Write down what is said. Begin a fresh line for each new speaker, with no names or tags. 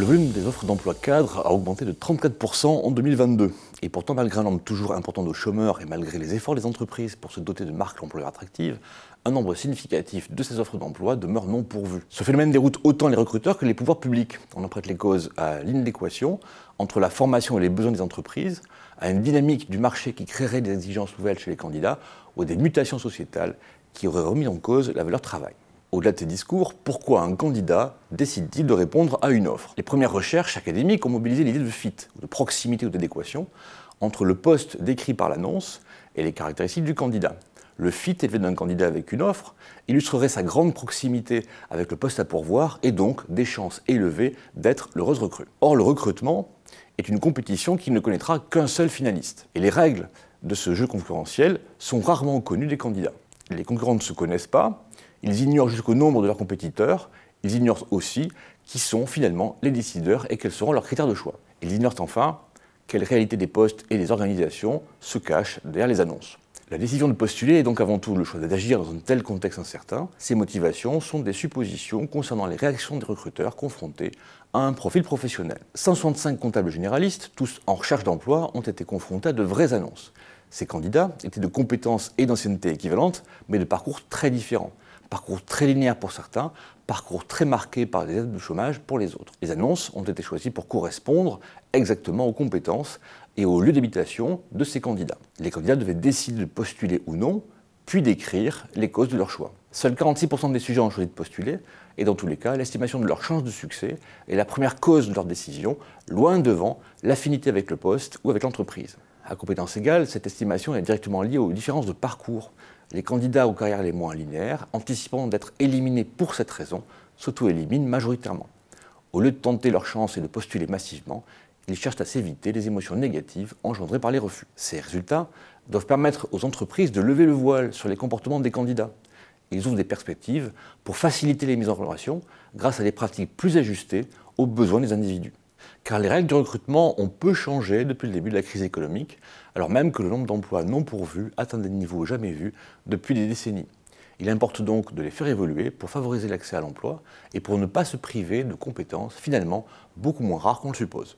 Le volume des offres d'emploi cadre a augmenté de 34% en 2022. Et pourtant, malgré un nombre toujours important de chômeurs et malgré les efforts des entreprises pour se doter de marques employeurs attractives, un nombre significatif de ces offres d'emploi demeure non pourvu. Ce phénomène déroute autant les recruteurs que les pouvoirs publics. On en prête les causes à l'inadéquation entre la formation et les besoins des entreprises, à une dynamique du marché qui créerait des exigences nouvelles chez les candidats, ou à des mutations sociétales qui auraient remis en cause la valeur travail. Au-delà de ces discours, pourquoi un candidat décide-t-il de répondre à une offre? Les premières recherches académiques ont mobilisé l'idée de fit, de proximité ou d'adéquation entre le poste décrit par l'annonce et les caractéristiques du candidat. Le fit élevé d'un candidat avec une offre illustrerait sa grande proximité avec le poste à pourvoir et donc des chances élevées d'être l'heureuse recrue. Or, le recrutement est une compétition qui ne connaîtra qu'un seul finaliste. Et les règles de ce jeu concurrentiel sont rarement connues des candidats. Les concurrents ne se connaissent pas, ils ignorent jusqu'au nombre de leurs compétiteurs, ils ignorent aussi qui sont finalement les décideurs et quels seront leurs critères de choix. Ils ignorent enfin quelle réalité des postes et des organisations se cachent derrière les annonces. La décision de postuler est donc avant tout le choix d'agir dans un tel contexte incertain. Ces motivations sont des suppositions concernant les réactions des recruteurs confrontés à un profil professionnel. 165 comptables généralistes, tous en recherche d'emploi, ont été confrontés à de vraies annonces. Ces candidats étaient de compétences et d'ancienneté équivalentes, mais de parcours très différents parcours très linéaire pour certains, parcours très marqué par des aides de chômage pour les autres. Les annonces ont été choisies pour correspondre exactement aux compétences et au lieu d'habitation de ces candidats. Les candidats devaient décider de postuler ou non, puis d'écrire les causes de leur choix. Seuls 46% des sujets ont choisi de postuler, et dans tous les cas, l'estimation de leur chance de succès est la première cause de leur décision, loin devant l'affinité avec le poste ou avec l'entreprise. À compétences égales, cette estimation est directement liée aux différences de parcours les candidats aux carrières les moins linéaires, anticipant d'être éliminés pour cette raison, s'auto-éliminent majoritairement. Au lieu de tenter leur chance et de postuler massivement, ils cherchent à s'éviter les émotions négatives engendrées par les refus. Ces résultats doivent permettre aux entreprises de lever le voile sur les comportements des candidats. Ils ouvrent des perspectives pour faciliter les mises en relation grâce à des pratiques plus ajustées aux besoins des individus car les règles du recrutement ont peu changé depuis le début de la crise économique, alors même que le nombre d'emplois non pourvus atteint des niveaux jamais vus depuis des décennies. Il importe donc de les faire évoluer pour favoriser l'accès à l'emploi et pour ne pas se priver de compétences finalement beaucoup moins rares qu'on le suppose.